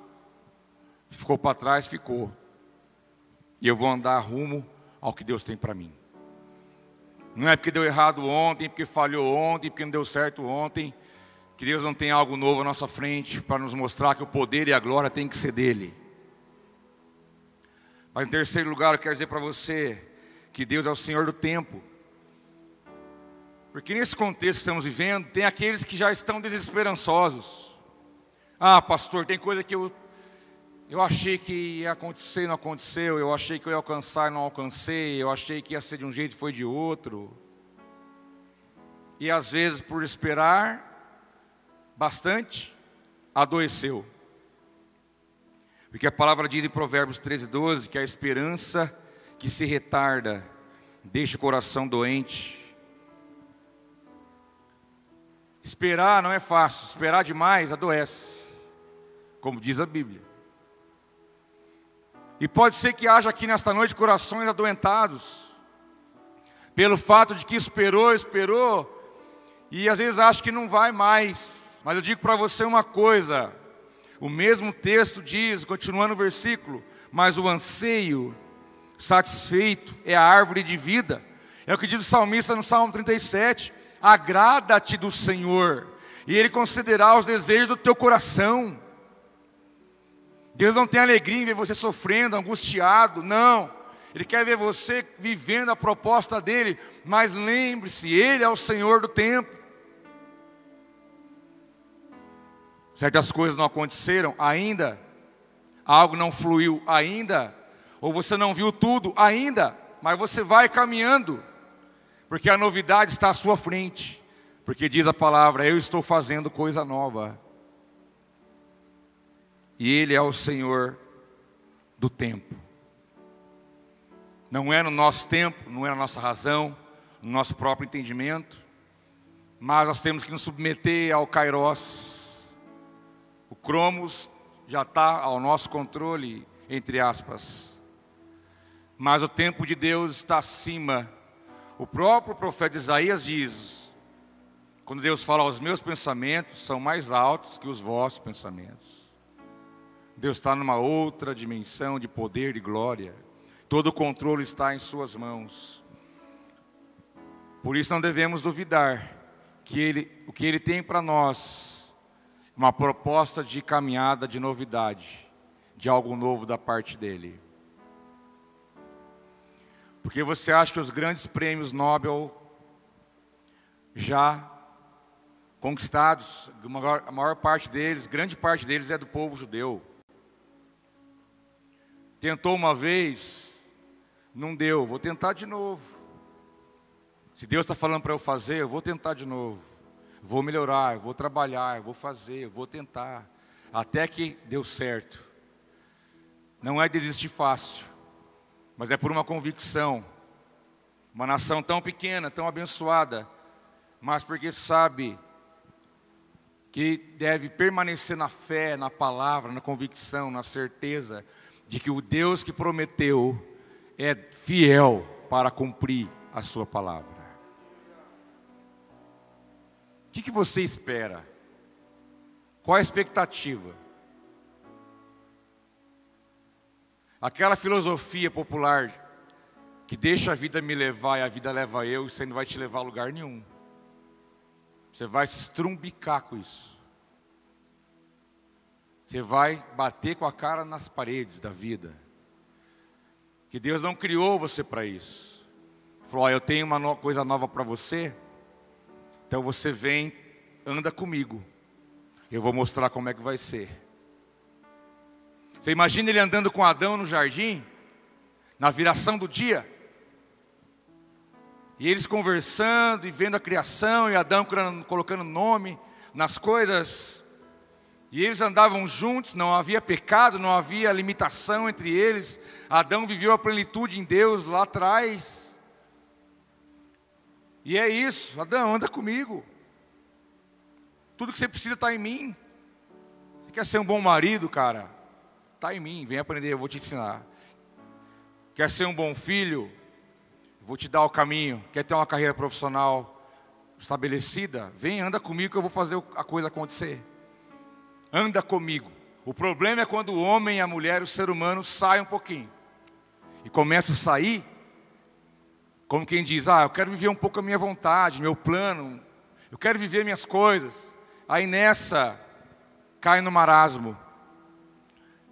ficou para trás, ficou, e eu vou andar rumo ao que Deus tem para mim. Não é porque deu errado ontem, porque falhou ontem, porque não deu certo ontem, que Deus não tem algo novo à nossa frente para nos mostrar que o poder e a glória tem que ser dele. Mas em terceiro lugar, eu quero dizer para você que Deus é o Senhor do tempo. Porque nesse contexto que estamos vivendo, tem aqueles que já estão desesperançosos. Ah, pastor, tem coisa que eu, eu achei que ia acontecer não aconteceu. Eu achei que eu ia alcançar e não alcancei. Eu achei que ia ser de um jeito e foi de outro. E às vezes, por esperar bastante, adoeceu. Porque a palavra diz em Provérbios 13, 12 que a esperança que se retarda, deixa o coração doente. Esperar não é fácil, esperar demais adoece, como diz a Bíblia. E pode ser que haja aqui nesta noite corações adoentados, pelo fato de que esperou, esperou, e às vezes acha que não vai mais. Mas eu digo para você uma coisa: o mesmo texto diz, continuando o versículo, mas o anseio satisfeito é a árvore de vida. É o que diz o salmista no Salmo 37. Agrada-te do Senhor, e Ele concederá os desejos do teu coração. Deus não tem alegria em ver você sofrendo, angustiado, não. Ele quer ver você vivendo a proposta dele, mas lembre-se, Ele é o Senhor do tempo. Certas coisas não aconteceram ainda, algo não fluiu ainda, ou você não viu tudo ainda, mas você vai caminhando, porque a novidade está à sua frente, porque diz a palavra: Eu estou fazendo coisa nova, e Ele é o Senhor do tempo. Não é no nosso tempo, não é na nossa razão, no nosso próprio entendimento, mas nós temos que nos submeter ao Kairos. O Cromos já está ao nosso controle, entre aspas mas o tempo de Deus está acima. O próprio profeta Isaías diz: quando Deus fala, os meus pensamentos são mais altos que os vossos pensamentos. Deus está numa outra dimensão de poder e glória. Todo o controle está em Suas mãos. Por isso não devemos duvidar que ele, o que Ele tem para nós, uma proposta de caminhada, de novidade, de algo novo da parte dEle. Porque você acha que os grandes prêmios Nobel já conquistados, a maior, parte deles, grande parte deles é do povo judeu. Tentou uma vez, não deu, vou tentar de novo. Se Deus está falando para eu fazer, eu vou tentar de novo. Vou melhorar, vou trabalhar, vou fazer, vou tentar. Até que deu certo. Não é desistir fácil mas é por uma convicção. Uma nação tão pequena, tão abençoada, mas porque sabe que deve permanecer na fé, na palavra, na convicção, na certeza de que o Deus que prometeu é fiel para cumprir a sua palavra. O que, que você espera? Qual a expectativa? Aquela filosofia popular que deixa a vida me levar e a vida leva eu, você não vai te levar a lugar nenhum. Você vai se estrumbicar com isso. Você vai bater com a cara nas paredes da vida. Que Deus não criou você para isso. Falou: oh, Eu tenho uma coisa nova para você. Então você vem, anda comigo. Eu vou mostrar como é que vai ser. Você imagina ele andando com Adão no jardim, na viração do dia, e eles conversando e vendo a criação, e Adão colocando nome nas coisas, e eles andavam juntos, não havia pecado, não havia limitação entre eles. Adão viveu a plenitude em Deus lá atrás. E é isso, Adão, anda comigo. Tudo que você precisa está em mim. Você quer ser um bom marido, cara? Está em mim, vem aprender, eu vou te ensinar. Quer ser um bom filho? Vou te dar o caminho. Quer ter uma carreira profissional estabelecida? Vem, anda comigo que eu vou fazer a coisa acontecer. Anda comigo. O problema é quando o homem a mulher, o ser humano, saem um pouquinho. E começa a sair, como quem diz, ah, eu quero viver um pouco a minha vontade, meu plano, eu quero viver minhas coisas. Aí nessa, cai no marasmo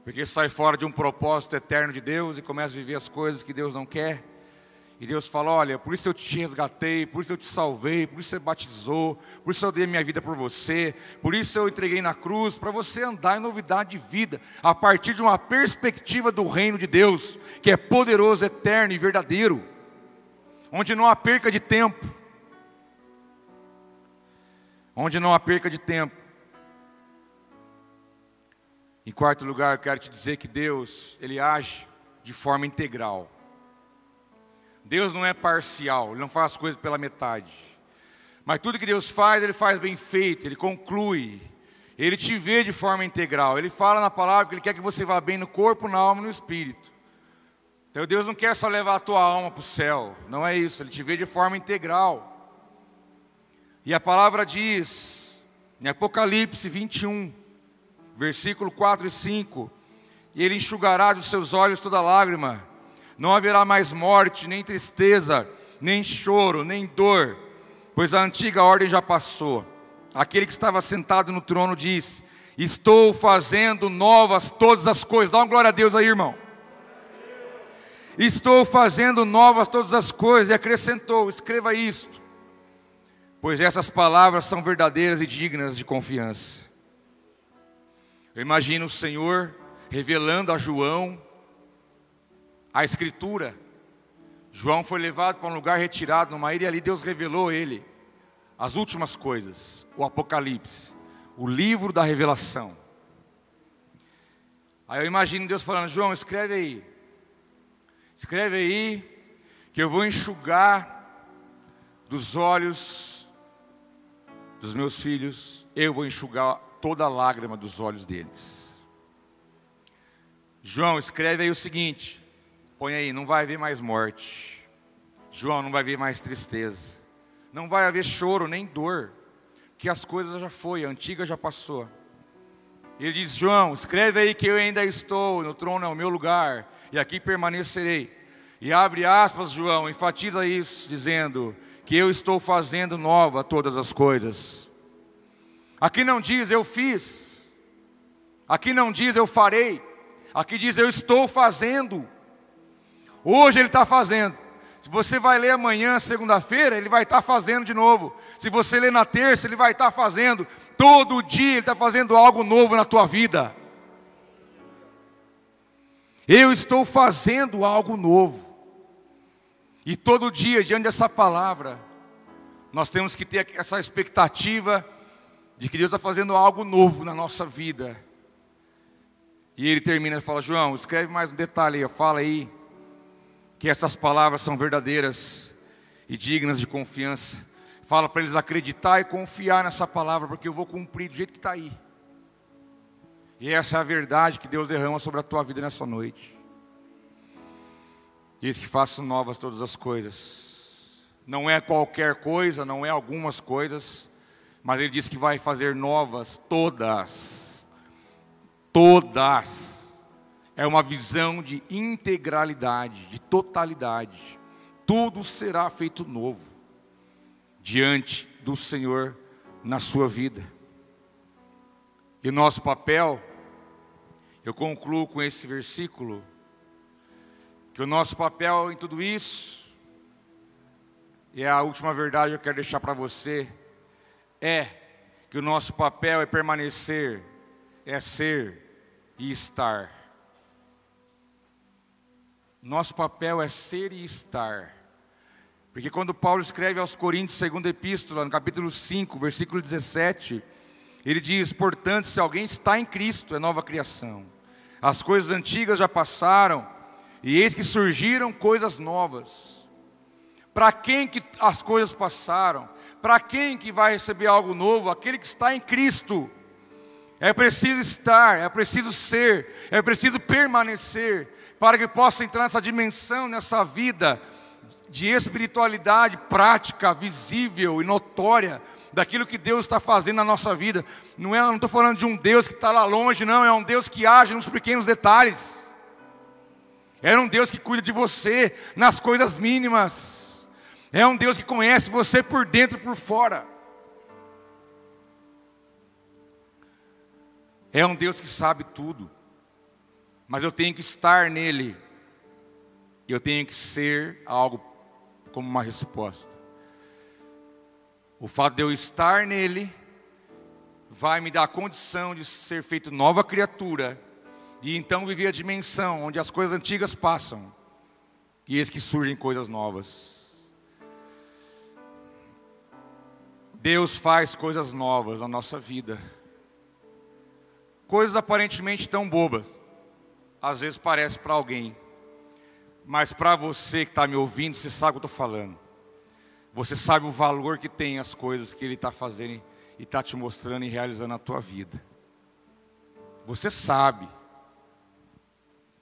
porque sai fora de um propósito eterno de Deus e começa a viver as coisas que Deus não quer. E Deus fala: Olha, por isso eu te resgatei, por isso eu te salvei, por isso você batizou, por isso eu dei minha vida por você, por isso eu entreguei na cruz, para você andar em novidade de vida, a partir de uma perspectiva do reino de Deus, que é poderoso, eterno e verdadeiro, onde não há perca de tempo. Onde não há perca de tempo. Em quarto lugar, quero te dizer que Deus, Ele age de forma integral. Deus não é parcial, Ele não faz as coisas pela metade. Mas tudo que Deus faz, Ele faz bem feito, Ele conclui. Ele te vê de forma integral. Ele fala na palavra que Ele quer que você vá bem no corpo, na alma e no espírito. Então Deus não quer só levar a tua alma para o céu. Não é isso. Ele te vê de forma integral. E a palavra diz, em Apocalipse 21, versículo 4 e 5: E Ele enxugará dos seus olhos toda lágrima. Não haverá mais morte, nem tristeza, nem choro, nem dor, pois a antiga ordem já passou. Aquele que estava sentado no trono diz: Estou fazendo novas todas as coisas. Dá uma glória a Deus aí, irmão. Estou fazendo novas todas as coisas. E acrescentou: Escreva isto, pois essas palavras são verdadeiras e dignas de confiança. Eu imagino o Senhor revelando a João a Escritura. João foi levado para um lugar retirado numa ilha e ali Deus revelou a ele as últimas coisas, o Apocalipse, o livro da revelação. Aí eu imagino Deus falando: João, escreve aí, escreve aí, que eu vou enxugar dos olhos dos meus filhos, eu vou enxugar toda a lágrima dos olhos deles. João, escreve aí o seguinte: põe aí, não vai haver mais morte. João, não vai haver mais tristeza. Não vai haver choro nem dor, que as coisas já foi, a antiga já passou. Ele diz: João, escreve aí que eu ainda estou, no trono é o meu lugar, e aqui permanecerei. E abre aspas, João, enfatiza isso, dizendo que eu estou fazendo nova todas as coisas. Aqui não diz eu fiz, aqui não diz eu farei, aqui diz eu estou fazendo. Hoje ele está fazendo. Se você vai ler amanhã, segunda-feira, ele vai estar fazendo de novo. Se você ler na terça, ele vai estar fazendo. Todo dia ele está fazendo algo novo na tua vida. Eu estou fazendo algo novo. E todo dia, diante dessa palavra, nós temos que ter essa expectativa de que Deus está fazendo algo novo na nossa vida. E ele termina e fala: João, escreve mais um detalhe aí, fala aí que essas palavras são verdadeiras e dignas de confiança. Fala para eles acreditar e confiar nessa palavra, porque eu vou cumprir do jeito que está aí. E essa é a verdade que Deus derrama sobre a tua vida nessa noite. Diz que faço novas todas as coisas. Não é qualquer coisa, não é algumas coisas, mas Ele diz que vai fazer novas todas. Todas é uma visão de integralidade, de totalidade. Tudo será feito novo diante do Senhor na sua vida. E nosso papel, eu concluo com esse versículo, que o nosso papel em tudo isso, e é a última verdade que eu quero deixar para você, é que o nosso papel é permanecer, é ser e estar. Nosso papel é ser e estar. Porque quando Paulo escreve aos Coríntios, segunda epístola, no capítulo 5, versículo 17, ele diz: Portanto, se alguém está em Cristo, é nova criação. As coisas antigas já passaram, e eis que surgiram coisas novas. Para quem que as coisas passaram? Para quem que vai receber algo novo? Aquele que está em Cristo. É preciso estar, é preciso ser, é preciso permanecer, para que possa entrar nessa dimensão, nessa vida de espiritualidade prática, visível e notória daquilo que Deus está fazendo na nossa vida. Não é, não estou falando de um Deus que está lá longe, não. É um Deus que age nos pequenos detalhes. É um Deus que cuida de você nas coisas mínimas. É um Deus que conhece você por dentro e por fora. É um Deus que sabe tudo mas eu tenho que estar nele. Eu tenho que ser algo como uma resposta. O fato de eu estar nele vai me dar a condição de ser feito nova criatura e então viver a dimensão onde as coisas antigas passam e eis que surgem coisas novas. Deus faz coisas novas na nossa vida. Coisas aparentemente tão bobas às vezes parece para alguém. Mas para você que está me ouvindo, você sabe o que eu estou falando. Você sabe o valor que tem as coisas que Ele está fazendo e está te mostrando e realizando na tua vida. Você sabe.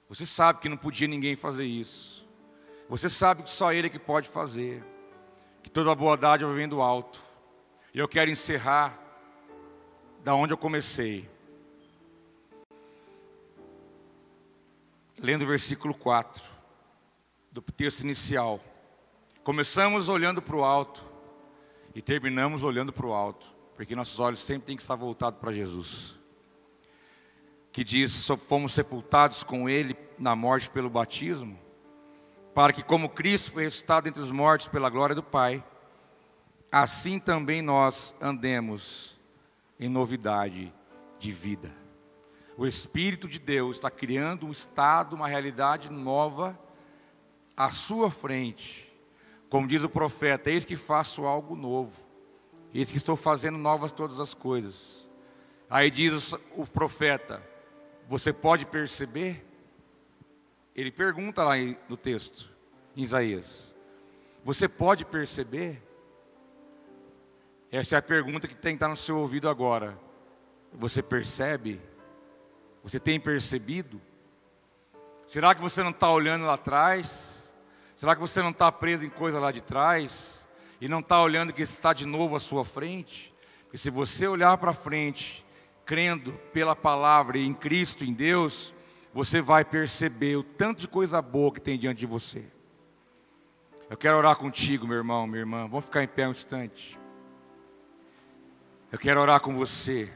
Você sabe que não podia ninguém fazer isso. Você sabe que só Ele é que pode fazer. Que toda boa dádiva vem do alto. E eu quero encerrar da onde eu comecei. Lendo o versículo 4 do texto inicial. Começamos olhando para o alto e terminamos olhando para o alto, porque nossos olhos sempre têm que estar voltados para Jesus. Que diz: fomos sepultados com Ele na morte pelo batismo, para que, como Cristo foi ressuscitado entre os mortos pela glória do Pai, assim também nós andemos em novidade de vida. O Espírito de Deus está criando um estado, uma realidade nova à sua frente. Como diz o profeta: Eis que faço algo novo, eis que estou fazendo novas todas as coisas. Aí diz o profeta: Você pode perceber? Ele pergunta lá no texto, em Isaías: Você pode perceber? Essa é a pergunta que tem que estar no seu ouvido agora. Você percebe? Você tem percebido? Será que você não está olhando lá atrás? Será que você não está preso em coisa lá de trás? E não está olhando que está de novo à sua frente? Porque se você olhar para frente, crendo pela palavra e em Cristo, em Deus, você vai perceber o tanto de coisa boa que tem diante de você. Eu quero orar contigo, meu irmão, minha irmã. Vamos ficar em pé um instante. Eu quero orar com você.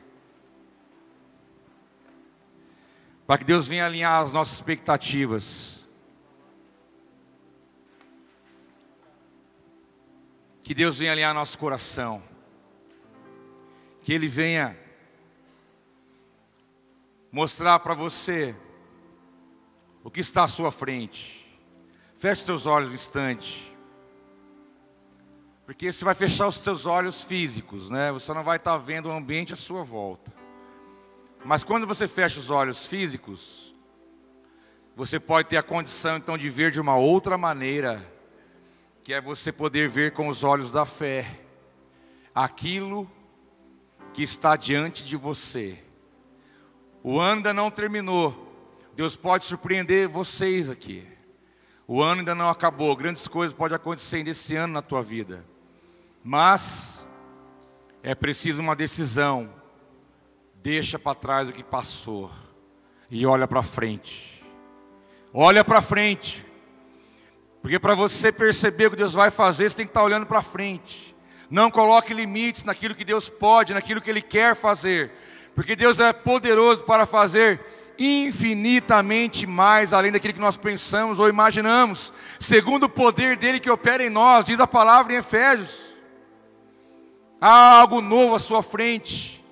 Para que Deus venha alinhar as nossas expectativas. Que Deus venha alinhar nosso coração. Que Ele venha mostrar para você o que está à sua frente. Feche seus olhos um instante. Porque você vai fechar os seus olhos físicos, né? Você não vai estar vendo o ambiente à sua volta. Mas quando você fecha os olhos físicos, você pode ter a condição então de ver de uma outra maneira, que é você poder ver com os olhos da fé aquilo que está diante de você. O ano ainda não terminou. Deus pode surpreender vocês aqui. O ano ainda não acabou. Grandes coisas podem acontecer nesse ano na tua vida. Mas é preciso uma decisão. Deixa para trás o que passou e olha para frente. Olha para frente. Porque para você perceber o que Deus vai fazer, você tem que estar tá olhando para frente. Não coloque limites naquilo que Deus pode, naquilo que Ele quer fazer. Porque Deus é poderoso para fazer infinitamente mais além daquilo que nós pensamos ou imaginamos, segundo o poder dele que opera em nós, diz a palavra em Efésios. Há algo novo à sua frente.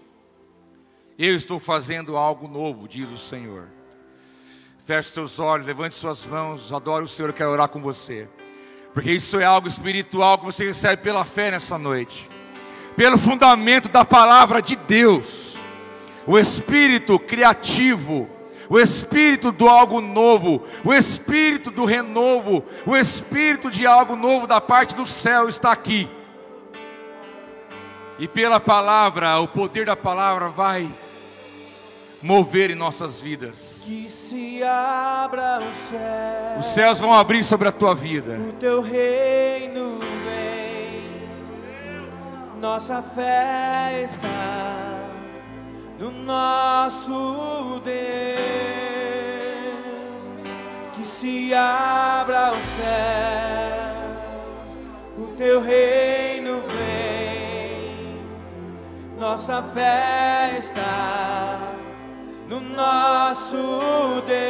Eu estou fazendo algo novo, diz o Senhor. Feche seus olhos, levante suas mãos, adore o Senhor, eu quero orar com você. Porque isso é algo espiritual que você recebe pela fé nessa noite. Pelo fundamento da palavra de Deus. O espírito criativo, o espírito do algo novo, o espírito do renovo, o espírito de algo novo da parte do céu está aqui e pela palavra, o poder da palavra vai mover em nossas vidas. Que se abra o céu. Os céus vão abrir sobre a tua vida. O teu reino vem. Nossa fé está no nosso Deus. Que se abra o céu. O teu reino nossa fé está no nosso Deus,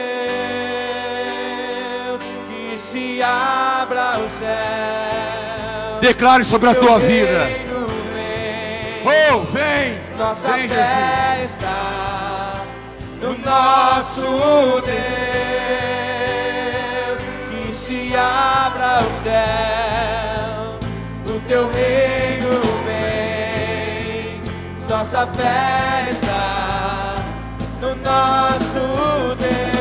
que se abra o céu. Declare sobre a tua vida. Oh, vem! Nossa vem, fé Jesus. está no nosso Deus, que se abra o céu, o teu reino nossa festa no nosso Deus.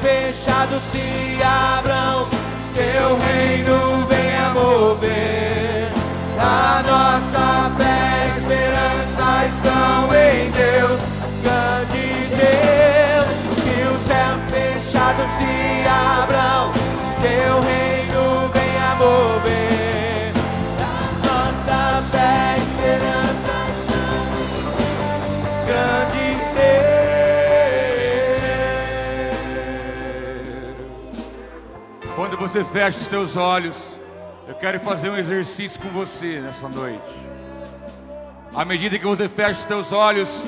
fechados se abram, teu reino venha mover. A nossa fé e esperança estão em Deus, grande Deus. Que os céus fechados se abram, teu reino venha mover. Você fecha os teus olhos, eu quero fazer um exercício com você nessa noite. À medida que você fecha os teus olhos,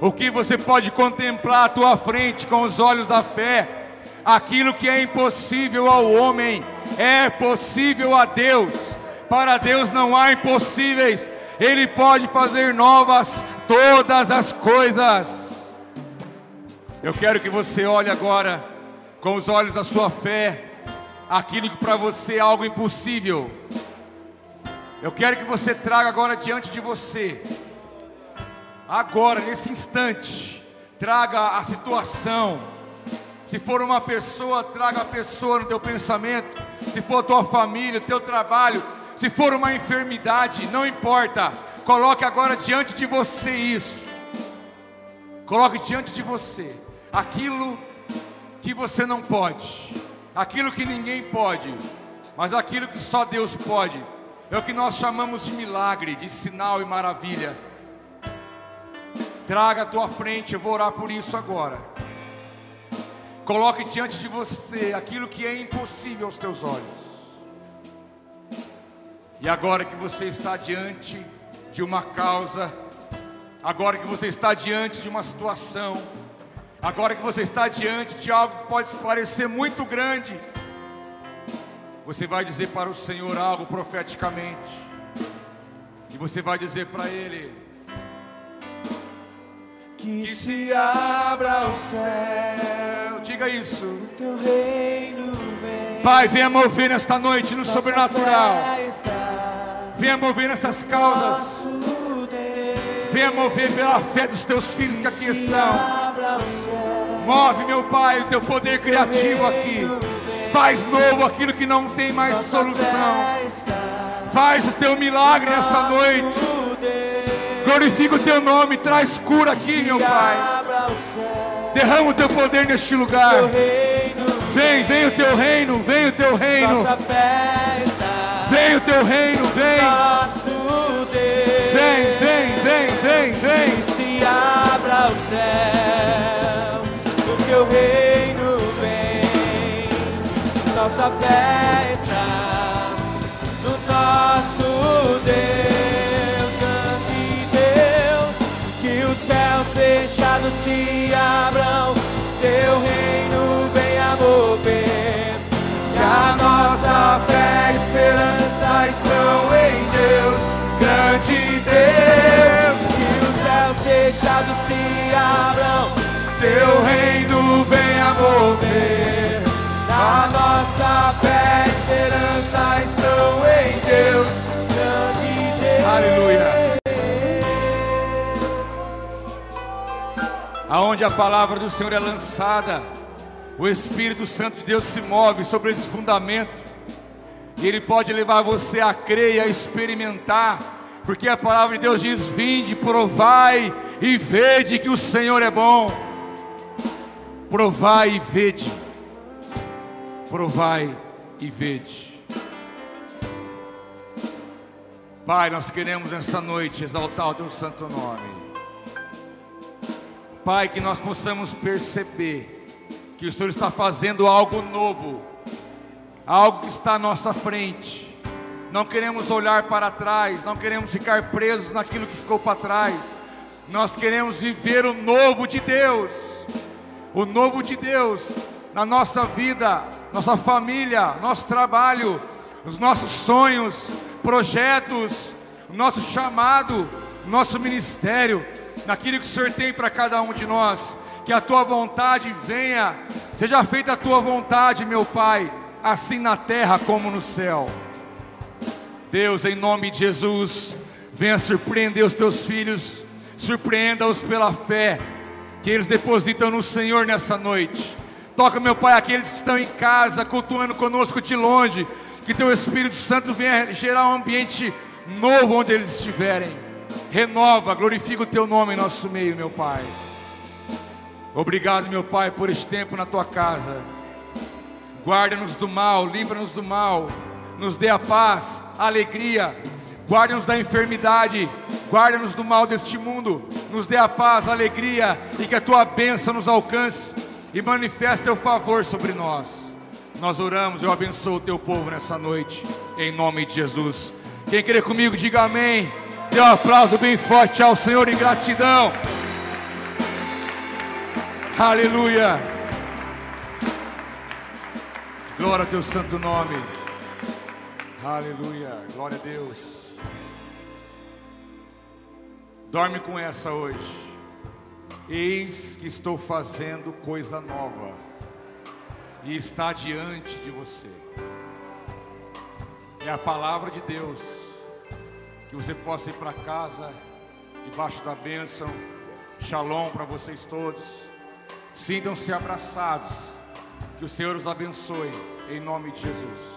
o que você pode contemplar à tua frente com os olhos da fé, aquilo que é impossível ao homem, é possível a Deus. Para Deus não há impossíveis, Ele pode fazer novas todas as coisas. Eu quero que você olhe agora com os olhos da sua fé, aquilo que para você é algo impossível. Eu quero que você traga agora diante de você, agora, nesse instante, traga a situação. Se for uma pessoa, traga a pessoa no teu pensamento. Se for a tua família, teu trabalho, se for uma enfermidade, não importa. Coloque agora diante de você isso. Coloque diante de você aquilo que você não pode, aquilo que ninguém pode, mas aquilo que só Deus pode. É o que nós chamamos de milagre, de sinal e maravilha. Traga à tua frente, eu vou orar por isso agora. Coloque diante de você aquilo que é impossível aos teus olhos. E agora que você está diante de uma causa, agora que você está diante de uma situação, agora que você está diante de algo que pode parecer muito grande, você vai dizer para o Senhor algo profeticamente, e você vai dizer para Ele: Que se abra o céu, diga isso. teu reino vem. Pai, venha mover nesta noite no sobrenatural, venha mover nessas causas. Venha mover pela fé dos teus filhos que aqui estão. Move, meu Pai, o teu poder criativo aqui. Faz novo aquilo que não tem mais solução. Faz o teu milagre nesta noite. Glorifica o teu nome, traz cura aqui, meu Pai. Derrama o teu poder neste lugar. Vem, vem o teu reino, vem o teu reino. Vem o teu reino, vem. Nossa fé está no nosso Deus, grande Deus. Que os céus fechados se abram, teu reino venha mover. Que a nossa fé e esperança estão em Deus, grande Deus. Que os céus fechados se abram, teu reino Aonde a palavra do Senhor é lançada, o Espírito Santo de Deus se move sobre esse fundamento. E ele pode levar você a crer e a experimentar, porque a palavra de Deus diz: Vinde, provai e vede que o Senhor é bom. Provai e vede. Provai e vede. Pai, nós queremos nessa noite exaltar o teu santo nome. Pai, que nós possamos perceber que o Senhor está fazendo algo novo, algo que está à nossa frente. Não queremos olhar para trás, não queremos ficar presos naquilo que ficou para trás. Nós queremos viver o novo de Deus, o novo de Deus na nossa vida, nossa família, nosso trabalho, os nossos sonhos, projetos, nosso chamado, nosso ministério, naquilo que o Senhor tem para cada um de nós. Que a tua vontade venha, seja feita a tua vontade, meu Pai, assim na terra como no céu. Deus, em nome de Jesus, venha surpreender os teus filhos, surpreenda-os pela fé que eles depositam no Senhor nessa noite. Toca, meu Pai, aqueles que estão em casa, cultuando conosco de longe. Que teu Espírito Santo venha gerar um ambiente novo onde eles estiverem. Renova, glorifica o teu nome em nosso meio, meu Pai. Obrigado, meu Pai, por este tempo na tua casa. Guarda-nos do mal, livra-nos do mal, nos dê a paz, a alegria, guarda-nos da enfermidade, guarda-nos do mal deste mundo, nos dê a paz, a alegria e que a tua bênção nos alcance e manifeste teu favor sobre nós. Nós oramos, eu abençoo o teu povo nessa noite, em nome de Jesus. Quem crê comigo, diga amém. Dê um aplauso bem forte ao Senhor em gratidão. Aleluia. Glória a teu santo nome. Aleluia. Glória a Deus. Dorme com essa hoje. Eis que estou fazendo coisa nova. E está diante de você. É a palavra de Deus. Que você possa ir para casa debaixo da bênção. Shalom para vocês todos. Sintam-se abraçados. Que o Senhor os abençoe. Em nome de Jesus.